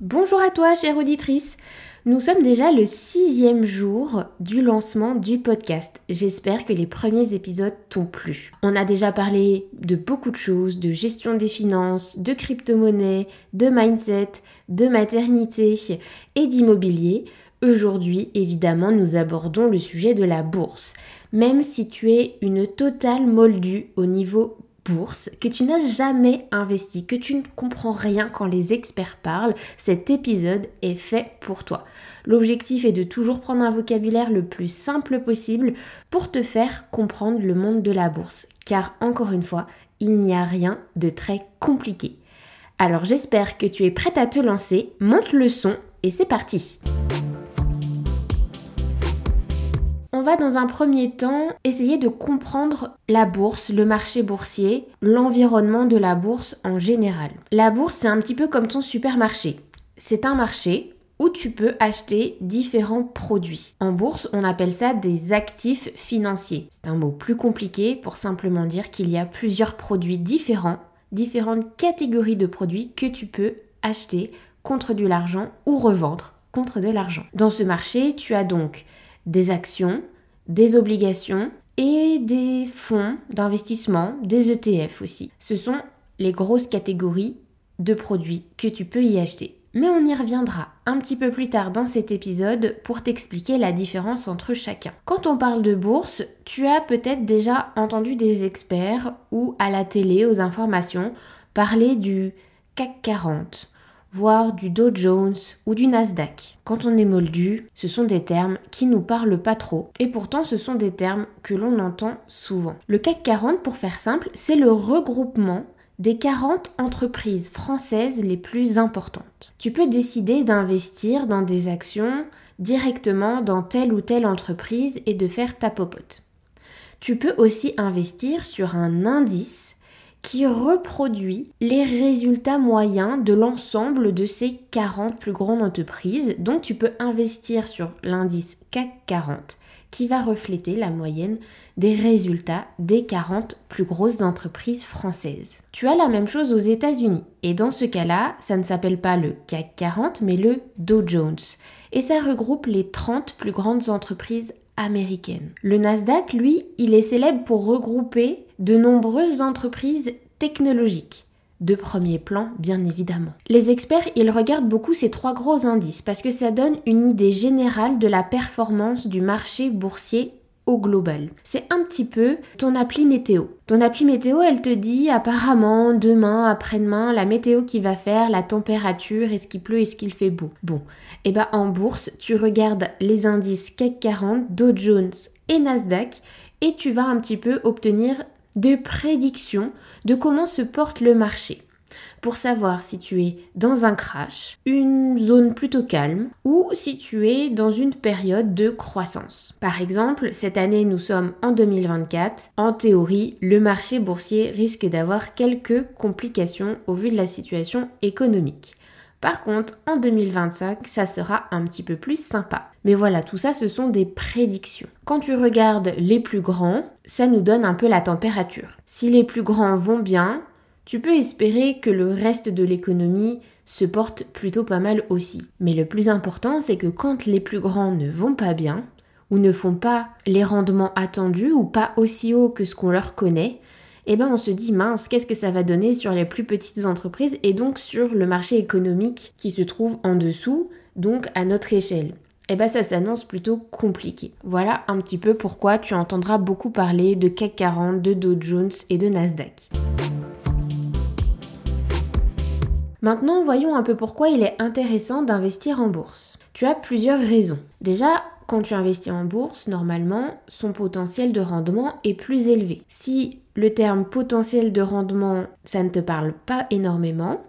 Bonjour à toi, chère auditrice. Nous sommes déjà le sixième jour du lancement du podcast. J'espère que les premiers épisodes t'ont plu. On a déjà parlé de beaucoup de choses, de gestion des finances, de crypto-monnaie, de mindset, de maternité et d'immobilier. Aujourd'hui, évidemment, nous abordons le sujet de la bourse. Même si tu es une totale moldue au niveau que tu n'as jamais investi, que tu ne comprends rien quand les experts parlent, cet épisode est fait pour toi. L'objectif est de toujours prendre un vocabulaire le plus simple possible pour te faire comprendre le monde de la bourse. Car encore une fois, il n'y a rien de très compliqué. Alors j'espère que tu es prête à te lancer, monte le son et c'est parti dans un premier temps essayer de comprendre la bourse, le marché boursier, l'environnement de la bourse en général. La bourse, c'est un petit peu comme ton supermarché. C'est un marché où tu peux acheter différents produits. En bourse, on appelle ça des actifs financiers. C'est un mot plus compliqué pour simplement dire qu'il y a plusieurs produits différents, différentes catégories de produits que tu peux acheter contre de l'argent ou revendre contre de l'argent. Dans ce marché, tu as donc des actions, des obligations et des fonds d'investissement, des ETF aussi. Ce sont les grosses catégories de produits que tu peux y acheter. Mais on y reviendra un petit peu plus tard dans cet épisode pour t'expliquer la différence entre chacun. Quand on parle de bourse, tu as peut-être déjà entendu des experts ou à la télé, aux informations, parler du CAC 40 voire du Dow Jones ou du Nasdaq. Quand on est moldu, ce sont des termes qui nous parlent pas trop et pourtant ce sont des termes que l'on entend souvent. Le CAC 40, pour faire simple, c'est le regroupement des 40 entreprises françaises les plus importantes. Tu peux décider d'investir dans des actions directement dans telle ou telle entreprise et de faire ta popote. Tu peux aussi investir sur un indice qui reproduit les résultats moyens de l'ensemble de ces 40 plus grandes entreprises. Donc tu peux investir sur l'indice CAC 40 qui va refléter la moyenne des résultats des 40 plus grosses entreprises françaises. Tu as la même chose aux États-Unis et dans ce cas-là, ça ne s'appelle pas le CAC 40 mais le Dow Jones et ça regroupe les 30 plus grandes entreprises américaines. Le Nasdaq, lui, il est célèbre pour regrouper de nombreuses entreprises technologiques. De premier plan, bien évidemment. Les experts, ils regardent beaucoup ces trois gros indices parce que ça donne une idée générale de la performance du marché boursier au global. C'est un petit peu ton appli météo. Ton appli météo, elle te dit apparemment demain, après-demain, la météo qui va faire, la température, est-ce qu'il pleut, est-ce qu'il fait beau. Bon, et eh ben en bourse, tu regardes les indices CAC 40, Dow Jones et Nasdaq et tu vas un petit peu obtenir de prédiction de comment se porte le marché pour savoir si tu es dans un crash, une zone plutôt calme ou si tu es dans une période de croissance. Par exemple, cette année nous sommes en 2024. En théorie, le marché boursier risque d'avoir quelques complications au vu de la situation économique. Par contre, en 2025, ça sera un petit peu plus sympa. Mais voilà, tout ça, ce sont des prédictions. Quand tu regardes les plus grands, ça nous donne un peu la température. Si les plus grands vont bien, tu peux espérer que le reste de l'économie se porte plutôt pas mal aussi. Mais le plus important, c'est que quand les plus grands ne vont pas bien, ou ne font pas les rendements attendus, ou pas aussi haut que ce qu'on leur connaît, eh ben on se dit mince, qu'est-ce que ça va donner sur les plus petites entreprises et donc sur le marché économique qui se trouve en dessous, donc à notre échelle eh ben ça s'annonce plutôt compliqué. Voilà un petit peu pourquoi tu entendras beaucoup parler de CAC 40, de Dow Jones et de Nasdaq. Maintenant, voyons un peu pourquoi il est intéressant d'investir en bourse. Tu as plusieurs raisons. Déjà, quand tu investis en bourse, normalement, son potentiel de rendement est plus élevé. Si le terme potentiel de rendement, ça ne te parle pas énormément,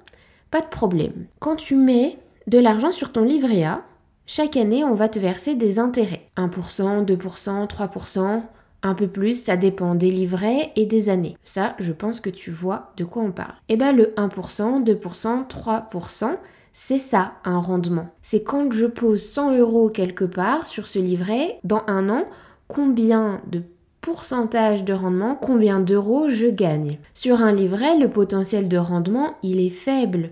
pas de problème. Quand tu mets de l'argent sur ton livret A. Chaque année, on va te verser des intérêts. 1%, 2%, 3%, un peu plus, ça dépend des livrets et des années. Ça, je pense que tu vois de quoi on parle. Et eh bien le 1%, 2%, 3%, c'est ça un rendement. C'est quand je pose 100 euros quelque part sur ce livret, dans un an, combien de pourcentage de rendement, combien d'euros je gagne. Sur un livret, le potentiel de rendement, il est faible.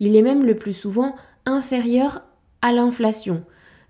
Il est même le plus souvent inférieur à l'inflation.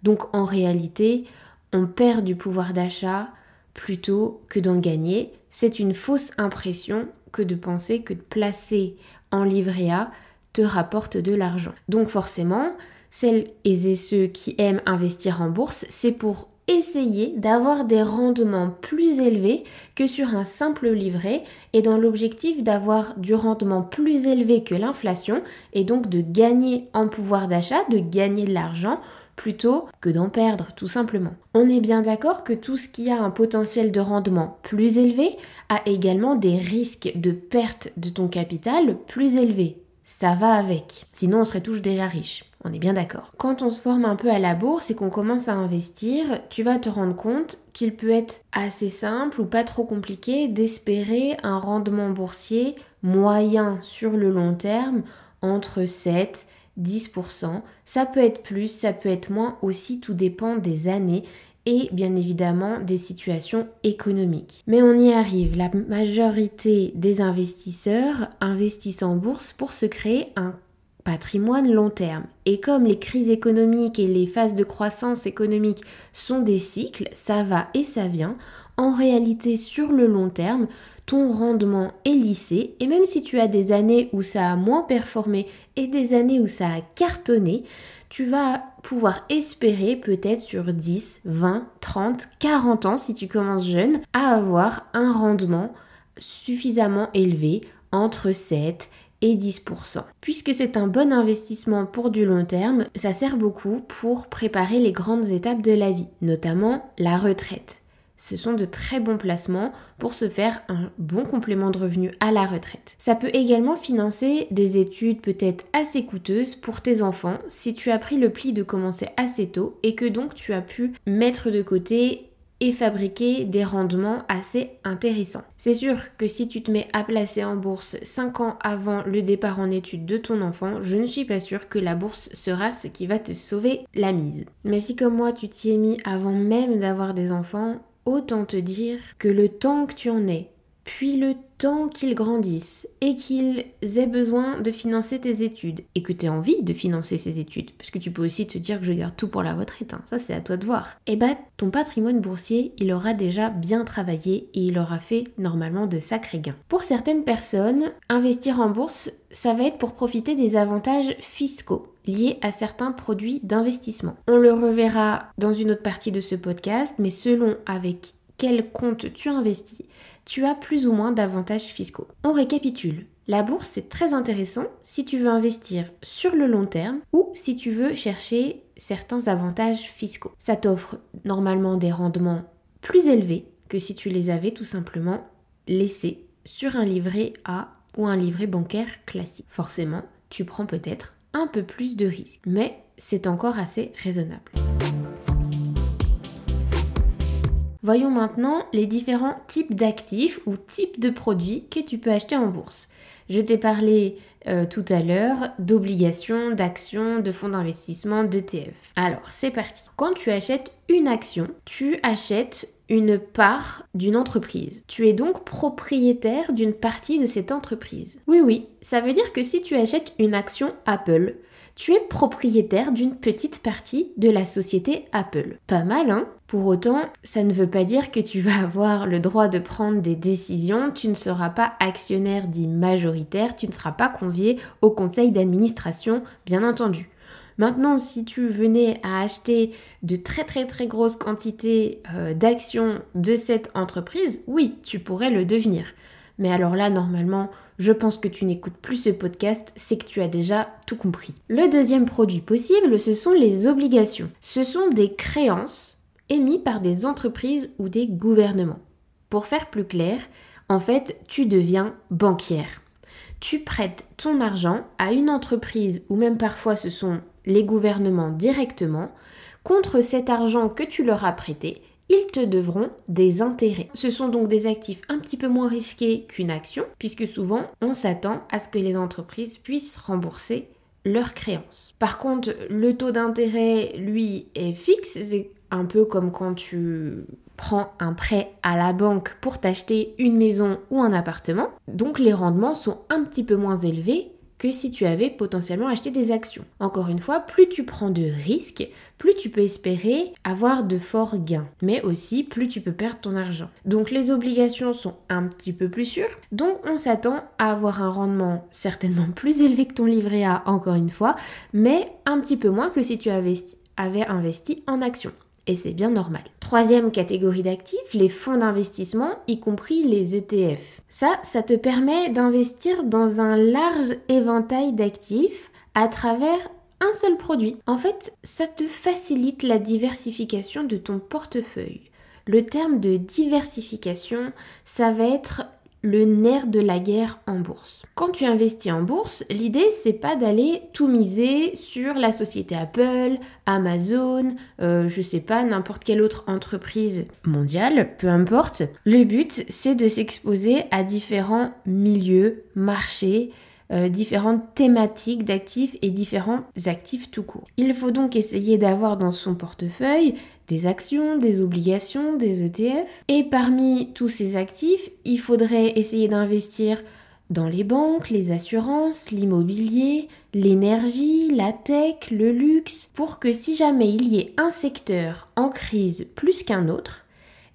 Donc en réalité, on perd du pouvoir d'achat plutôt que d'en gagner. C'est une fausse impression que de penser que de placer en livret A te rapporte de l'argent. Donc forcément, celles et ceux qui aiment investir en bourse, c'est pour essayer d'avoir des rendements plus élevés que sur un simple livret et dans l'objectif d'avoir du rendement plus élevé que l'inflation et donc de gagner en pouvoir d'achat, de gagner de l'argent plutôt que d'en perdre tout simplement. On est bien d'accord que tout ce qui a un potentiel de rendement plus élevé a également des risques de perte de ton capital plus élevés. Ça va avec. Sinon on serait tous déjà riches. On est bien d'accord. Quand on se forme un peu à la bourse et qu'on commence à investir, tu vas te rendre compte qu'il peut être assez simple ou pas trop compliqué d'espérer un rendement boursier moyen sur le long terme entre 7 10%. Ça peut être plus, ça peut être moins aussi, tout dépend des années et bien évidemment des situations économiques. Mais on y arrive, la majorité des investisseurs investissent en bourse pour se créer un patrimoine long terme. Et comme les crises économiques et les phases de croissance économique sont des cycles, ça va et ça vient, en réalité sur le long terme, ton rendement est lissé et même si tu as des années où ça a moins performé et des années où ça a cartonné, tu vas pouvoir espérer peut-être sur 10, 20, 30, 40 ans si tu commences jeune à avoir un rendement suffisamment élevé entre 7 et 10%. Puisque c'est un bon investissement pour du long terme, ça sert beaucoup pour préparer les grandes étapes de la vie, notamment la retraite ce sont de très bons placements pour se faire un bon complément de revenu à la retraite. Ça peut également financer des études peut-être assez coûteuses pour tes enfants si tu as pris le pli de commencer assez tôt et que donc tu as pu mettre de côté et fabriquer des rendements assez intéressants. C'est sûr que si tu te mets à placer en bourse 5 ans avant le départ en études de ton enfant, je ne suis pas sûre que la bourse sera ce qui va te sauver la mise. Mais si comme moi tu t'y es mis avant même d'avoir des enfants, Autant te dire que le temps que tu en aies, puis le temps qu'ils grandissent et qu'ils aient besoin de financer tes études et que tu aies envie de financer ces études, parce que tu peux aussi te dire que je garde tout pour la retraite, hein. ça c'est à toi de voir. Et eh bah ton patrimoine boursier, il aura déjà bien travaillé et il aura fait normalement de sacrés gains. Pour certaines personnes, investir en bourse, ça va être pour profiter des avantages fiscaux liés à certains produits d'investissement. On le reverra dans une autre partie de ce podcast, mais selon avec quel compte tu investis, tu as plus ou moins d'avantages fiscaux. On récapitule. La bourse, c'est très intéressant si tu veux investir sur le long terme ou si tu veux chercher certains avantages fiscaux. Ça t'offre normalement des rendements plus élevés que si tu les avais tout simplement laissés sur un livret A ou un livret bancaire classique. Forcément, tu prends peut-être un peu plus de risques, mais c'est encore assez raisonnable. Voyons maintenant les différents types d'actifs ou types de produits que tu peux acheter en bourse. Je t'ai parlé euh, tout à l'heure d'obligations, d'actions, de fonds d'investissement, d'ETF. Alors, c'est parti. Quand tu achètes une action, tu achètes une part d'une entreprise. Tu es donc propriétaire d'une partie de cette entreprise. Oui, oui, ça veut dire que si tu achètes une action Apple, tu es propriétaire d'une petite partie de la société Apple. Pas mal, hein? Pour autant, ça ne veut pas dire que tu vas avoir le droit de prendre des décisions, tu ne seras pas actionnaire dit majoritaire, tu ne seras pas convié au conseil d'administration, bien entendu. Maintenant, si tu venais à acheter de très très très grosses quantités euh, d'actions de cette entreprise, oui, tu pourrais le devenir. Mais alors là, normalement, je pense que tu n'écoutes plus ce podcast, c'est que tu as déjà tout compris. Le deuxième produit possible, ce sont les obligations. Ce sont des créances émises par des entreprises ou des gouvernements. Pour faire plus clair, en fait, tu deviens banquière. Tu prêtes ton argent à une entreprise ou même parfois ce sont les gouvernements directement, contre cet argent que tu leur as prêté, ils te devront des intérêts. Ce sont donc des actifs un petit peu moins risqués qu'une action, puisque souvent on s'attend à ce que les entreprises puissent rembourser leurs créances. Par contre, le taux d'intérêt, lui, est fixe. C'est un peu comme quand tu prends un prêt à la banque pour t'acheter une maison ou un appartement. Donc les rendements sont un petit peu moins élevés que si tu avais potentiellement acheté des actions. Encore une fois, plus tu prends de risques, plus tu peux espérer avoir de forts gains, mais aussi plus tu peux perdre ton argent. Donc les obligations sont un petit peu plus sûres, donc on s'attend à avoir un rendement certainement plus élevé que ton livret A, encore une fois, mais un petit peu moins que si tu avais investi en actions et c'est bien normal. Troisième catégorie d'actifs, les fonds d'investissement, y compris les ETF. Ça, ça te permet d'investir dans un large éventail d'actifs à travers un seul produit. En fait, ça te facilite la diversification de ton portefeuille. Le terme de diversification, ça va être le nerf de la guerre en bourse. Quand tu investis en bourse, l'idée c'est pas d'aller tout miser sur la société Apple, Amazon, euh, je sais pas, n'importe quelle autre entreprise mondiale, peu importe. Le but c'est de s'exposer à différents milieux, marchés, euh, différentes thématiques d'actifs et différents actifs tout court. Il faut donc essayer d'avoir dans son portefeuille des actions, des obligations, des ETF. Et parmi tous ces actifs, il faudrait essayer d'investir dans les banques, les assurances, l'immobilier, l'énergie, la tech, le luxe, pour que si jamais il y ait un secteur en crise plus qu'un autre,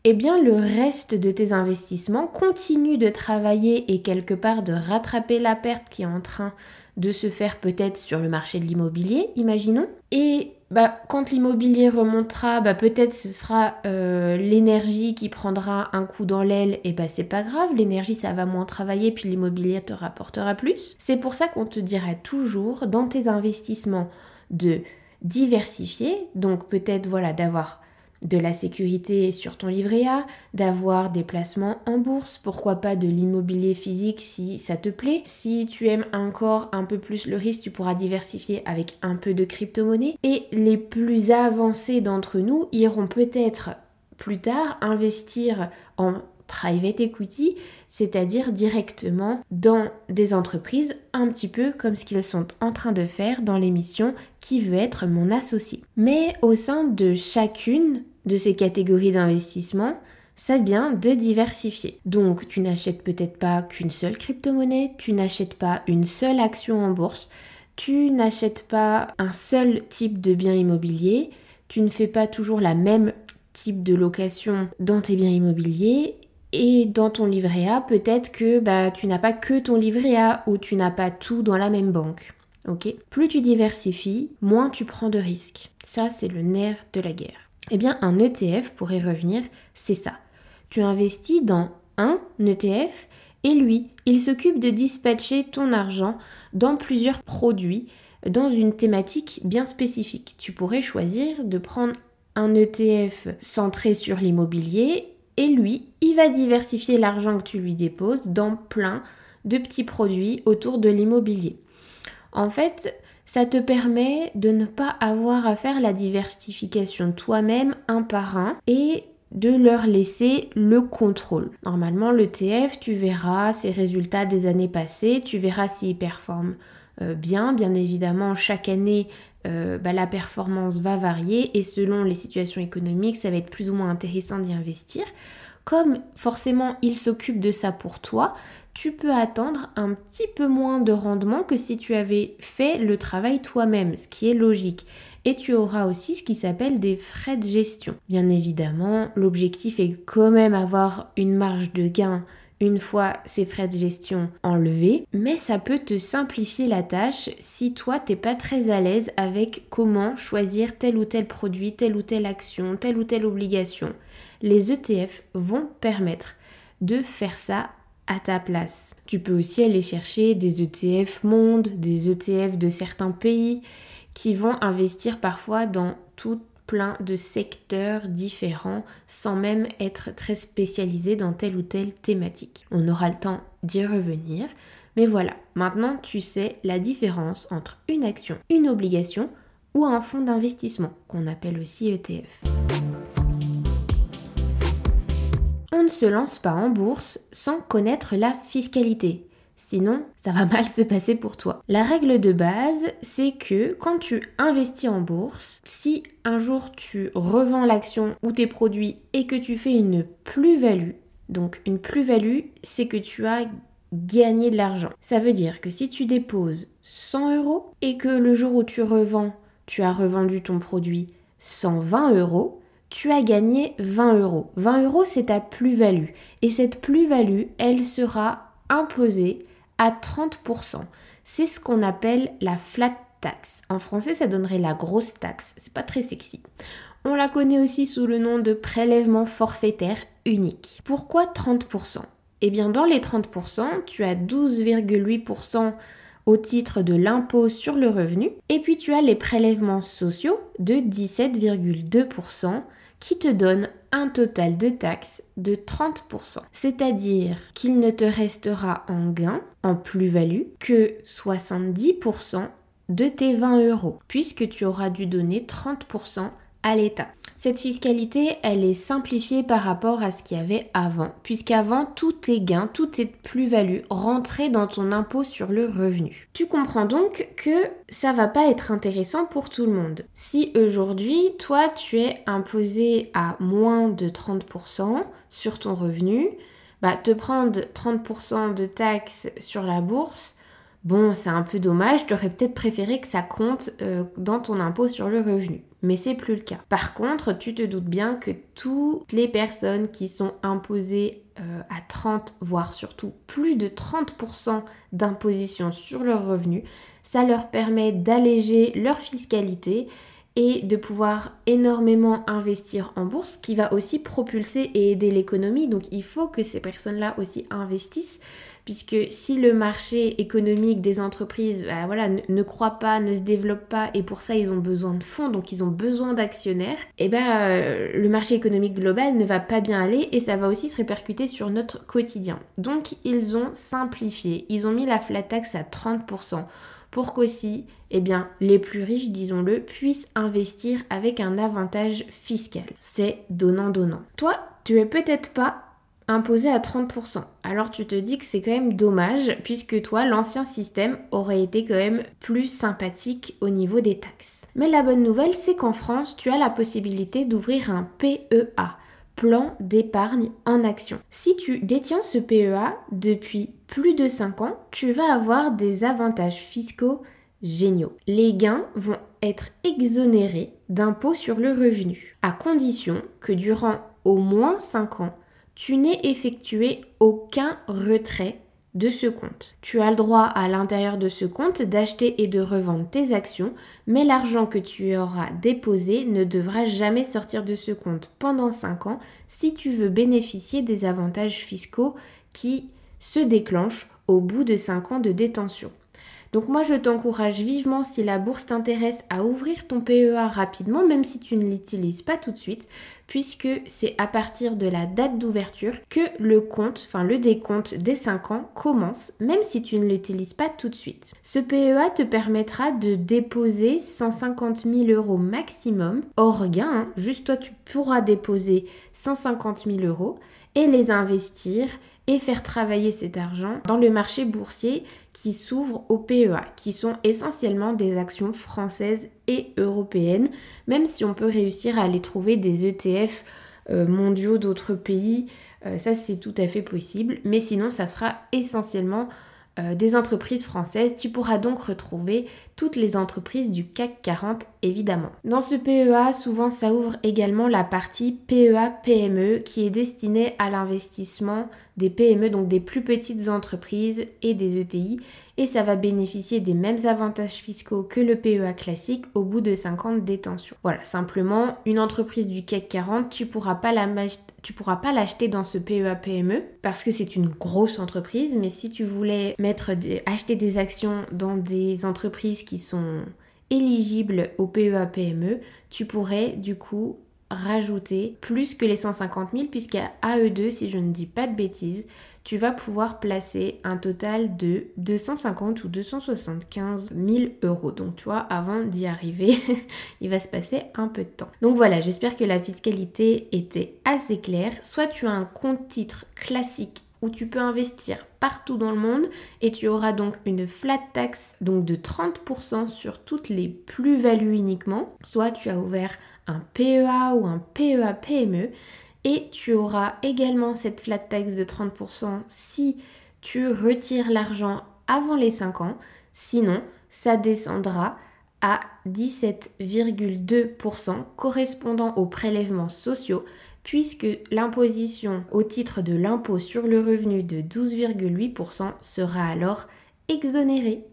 eh bien le reste de tes investissements continue de travailler et quelque part de rattraper la perte qui est en train de se faire peut-être sur le marché de l'immobilier, imaginons. Et bah, quand l'immobilier remontera, bah, peut-être ce sera euh, l'énergie qui prendra un coup dans l'aile, et bah c'est pas grave, l'énergie ça va moins travailler, puis l'immobilier te rapportera plus. C'est pour ça qu'on te dira toujours dans tes investissements de diversifier, donc peut-être voilà d'avoir de la sécurité sur ton livret A, d'avoir des placements en bourse, pourquoi pas de l'immobilier physique si ça te plaît. Si tu aimes encore un peu plus le risque, tu pourras diversifier avec un peu de crypto-monnaie. Et les plus avancés d'entre nous iront peut-être plus tard investir en private equity, c'est-à-dire directement dans des entreprises, un petit peu comme ce qu'ils sont en train de faire dans l'émission Qui veut être mon associé. Mais au sein de chacune de ces catégories d'investissement, c'est bien de diversifier. Donc tu n'achètes peut-être pas qu'une seule crypto-monnaie, tu n'achètes pas une seule action en bourse, tu n'achètes pas un seul type de bien immobilier, tu ne fais pas toujours la même type de location dans tes biens immobiliers et dans ton livret A, peut-être que bah, tu n'as pas que ton livret A ou tu n'as pas tout dans la même banque. Ok? Plus tu diversifies, moins tu prends de risques. Ça, c'est le nerf de la guerre. Eh bien, un ETF, pour y revenir, c'est ça. Tu investis dans un ETF et lui, il s'occupe de dispatcher ton argent dans plusieurs produits dans une thématique bien spécifique. Tu pourrais choisir de prendre un ETF centré sur l'immobilier et lui, diversifier l'argent que tu lui déposes dans plein de petits produits autour de l'immobilier. En fait, ça te permet de ne pas avoir à faire la diversification toi-même un par un et de leur laisser le contrôle. Normalement, le TF, tu verras ses résultats des années passées, tu verras s'il performe euh, bien. Bien évidemment, chaque année, euh, bah, la performance va varier et selon les situations économiques, ça va être plus ou moins intéressant d'y investir. Comme forcément il s'occupe de ça pour toi, tu peux attendre un petit peu moins de rendement que si tu avais fait le travail toi-même, ce qui est logique. Et tu auras aussi ce qui s'appelle des frais de gestion. Bien évidemment, l'objectif est quand même avoir une marge de gain une fois ces frais de gestion enlevés, mais ça peut te simplifier la tâche si toi t'es pas très à l'aise avec comment choisir tel ou tel produit, telle ou telle action, telle ou telle obligation. Les ETF vont permettre de faire ça à ta place. Tu peux aussi aller chercher des ETF monde, des ETF de certains pays qui vont investir parfois dans tout plein de secteurs différents sans même être très spécialisé dans telle ou telle thématique. On aura le temps d'y revenir. Mais voilà, maintenant tu sais la différence entre une action, une obligation ou un fonds d'investissement, qu'on appelle aussi ETF. On ne se lance pas en bourse sans connaître la fiscalité. Sinon, ça va mal se passer pour toi. La règle de base, c'est que quand tu investis en bourse, si un jour tu revends l'action ou tes produits et que tu fais une plus-value, donc une plus-value, c'est que tu as gagné de l'argent. Ça veut dire que si tu déposes 100 euros et que le jour où tu revends, tu as revendu ton produit 120 euros, tu as gagné 20 euros. 20 euros, c'est ta plus-value. Et cette plus-value, elle sera imposée à 30%. C'est ce qu'on appelle la flat tax. En français, ça donnerait la grosse taxe. C'est pas très sexy. On la connaît aussi sous le nom de prélèvement forfaitaire unique. Pourquoi 30% Eh bien, dans les 30%, tu as 12,8% au titre de l'impôt sur le revenu et puis tu as les prélèvements sociaux de 17,2% qui te donnent un total de taxes de 30%. C'est-à-dire qu'il ne te restera en gain, en plus-value, que 70% de tes 20 euros, puisque tu auras dû donner 30% à l'État. Cette fiscalité, elle est simplifiée par rapport à ce qu'il y avait avant, puisqu'avant, tous tes gains, toutes tes plus-values rentraient dans ton impôt sur le revenu. Tu comprends donc que ça va pas être intéressant pour tout le monde. Si aujourd'hui, toi, tu es imposé à moins de 30% sur ton revenu, bah, te prendre 30% de taxes sur la bourse, Bon, c'est un peu dommage, tu aurais peut-être préféré que ça compte euh, dans ton impôt sur le revenu. Mais c'est plus le cas. Par contre, tu te doutes bien que toutes les personnes qui sont imposées euh, à 30, voire surtout plus de 30% d'imposition sur leur revenu, ça leur permet d'alléger leur fiscalité et de pouvoir énormément investir en bourse, qui va aussi propulser et aider l'économie. Donc il faut que ces personnes-là aussi investissent puisque si le marché économique des entreprises bah, voilà, ne, croit pas, ne se développe pas, et pour ça ils ont besoin de fonds, donc ils ont besoin d'actionnaires, et eh ben euh, le marché économique global ne va pas bien aller et ça va aussi se répercuter sur notre quotidien. Donc ils ont simplifié, ils ont mis la flat tax à 30% pour qu'aussi, eh bien, les plus riches, disons-le, puissent investir avec un avantage fiscal. C'est donnant-donnant. Toi, tu es peut-être pas imposé à 30%. Alors tu te dis que c'est quand même dommage puisque toi, l'ancien système aurait été quand même plus sympathique au niveau des taxes. Mais la bonne nouvelle, c'est qu'en France, tu as la possibilité d'ouvrir un PEA, plan d'épargne en action. Si tu détiens ce PEA depuis plus de 5 ans, tu vas avoir des avantages fiscaux géniaux. Les gains vont être exonérés d'impôt sur le revenu, à condition que durant au moins 5 ans, tu n'es effectué aucun retrait de ce compte. Tu as le droit à l'intérieur de ce compte d'acheter et de revendre tes actions, mais l'argent que tu auras déposé ne devra jamais sortir de ce compte pendant 5 ans si tu veux bénéficier des avantages fiscaux qui se déclenchent au bout de 5 ans de détention. Donc moi je t'encourage vivement si la bourse t'intéresse à ouvrir ton PEA rapidement, même si tu ne l'utilises pas tout de suite, puisque c'est à partir de la date d'ouverture que le compte, enfin le décompte des 5 ans commence, même si tu ne l'utilises pas tout de suite. Ce PEA te permettra de déposer 150 000 euros maximum, hors gain, hein. juste toi tu pourras déposer 150 000 euros et les investir et faire travailler cet argent dans le marché boursier qui s'ouvrent au PEA, qui sont essentiellement des actions françaises et européennes, même si on peut réussir à aller trouver des ETF euh, mondiaux d'autres pays, euh, ça c'est tout à fait possible, mais sinon ça sera essentiellement euh, des entreprises françaises. Tu pourras donc retrouver toutes les entreprises du CAC 40 évidemment. Dans ce PEA, souvent ça ouvre également la partie PEA-PME qui est destinée à l'investissement des PME, donc des plus petites entreprises et des ETI, et ça va bénéficier des mêmes avantages fiscaux que le PEA classique au bout de 50 ans de détention. Voilà, simplement, une entreprise du CAC 40, tu pourras pas la tu pourras pas l'acheter dans ce PEA PME parce que c'est une grosse entreprise, mais si tu voulais mettre acheter des actions dans des entreprises qui sont éligibles au PEA PME, tu pourrais du coup rajouter plus que les 150 000 puisqu'à AE2, si je ne dis pas de bêtises, tu vas pouvoir placer un total de 250 ou 275 000 euros. Donc tu vois, avant d'y arriver, il va se passer un peu de temps. Donc voilà, j'espère que la fiscalité était assez claire. Soit tu as un compte titre classique où tu peux investir partout dans le monde et tu auras donc une flat tax donc de 30% sur toutes les plus-values uniquement. Soit tu as ouvert un PEA ou un PEA PME et tu auras également cette flat tax de 30% si tu retires l'argent avant les 5 ans. Sinon, ça descendra à 17,2% correspondant aux prélèvements sociaux puisque l'imposition au titre de l'impôt sur le revenu de 12,8% sera alors exonérée.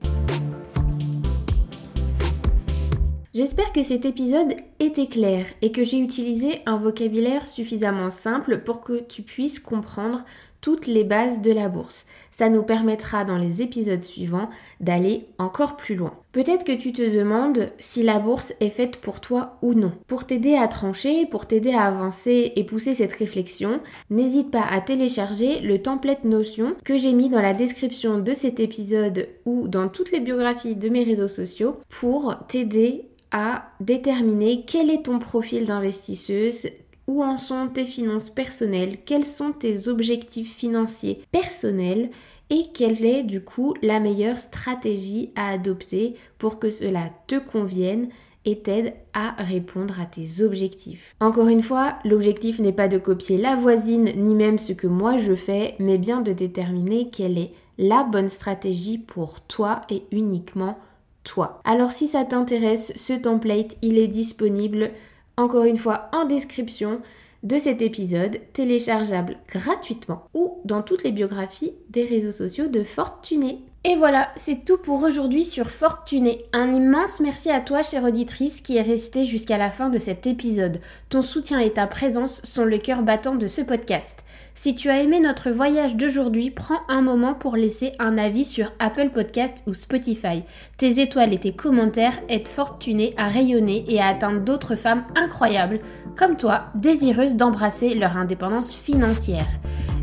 J'espère que cet épisode était clair et que j'ai utilisé un vocabulaire suffisamment simple pour que tu puisses comprendre toutes les bases de la bourse. Ça nous permettra dans les épisodes suivants d'aller encore plus loin. Peut-être que tu te demandes si la bourse est faite pour toi ou non. Pour t'aider à trancher, pour t'aider à avancer et pousser cette réflexion, n'hésite pas à télécharger le template Notion que j'ai mis dans la description de cet épisode ou dans toutes les biographies de mes réseaux sociaux pour t'aider à déterminer quel est ton profil d'investisseuse, où en sont tes finances personnelles, quels sont tes objectifs financiers personnels? Et quelle est du coup la meilleure stratégie à adopter pour que cela te convienne et t'aide à répondre à tes objectifs? Encore une fois, l'objectif n'est pas de copier la voisine ni même ce que moi je fais, mais bien de déterminer quelle est la bonne stratégie pour toi et uniquement toi. Alors si ça t'intéresse, ce template, il est disponible encore une fois en description de cet épisode, téléchargeable gratuitement ou dans toutes les biographies des réseaux sociaux de Fortuné. Et voilà, c'est tout pour aujourd'hui sur Fortuné. Un immense merci à toi, chère auditrice, qui est restée jusqu'à la fin de cet épisode. Ton soutien et ta présence sont le cœur battant de ce podcast. Si tu as aimé notre voyage d'aujourd'hui, prends un moment pour laisser un avis sur Apple Podcast ou Spotify. Tes étoiles et tes commentaires aident Fortuné à rayonner et à atteindre d'autres femmes incroyables, comme toi, désireuses d'embrasser leur indépendance financière.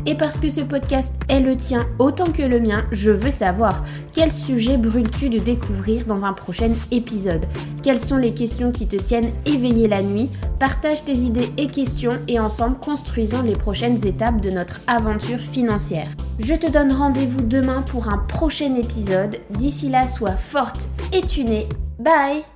Et parce que ce podcast est le tien autant que le mien, je veux quel sujet brûles-tu de découvrir dans un prochain épisode Quelles sont les questions qui te tiennent éveillé la nuit? Partage tes idées et questions et ensemble construisons les prochaines étapes de notre aventure financière. Je te donne rendez-vous demain pour un prochain épisode. D'ici là, sois forte et tunée. Bye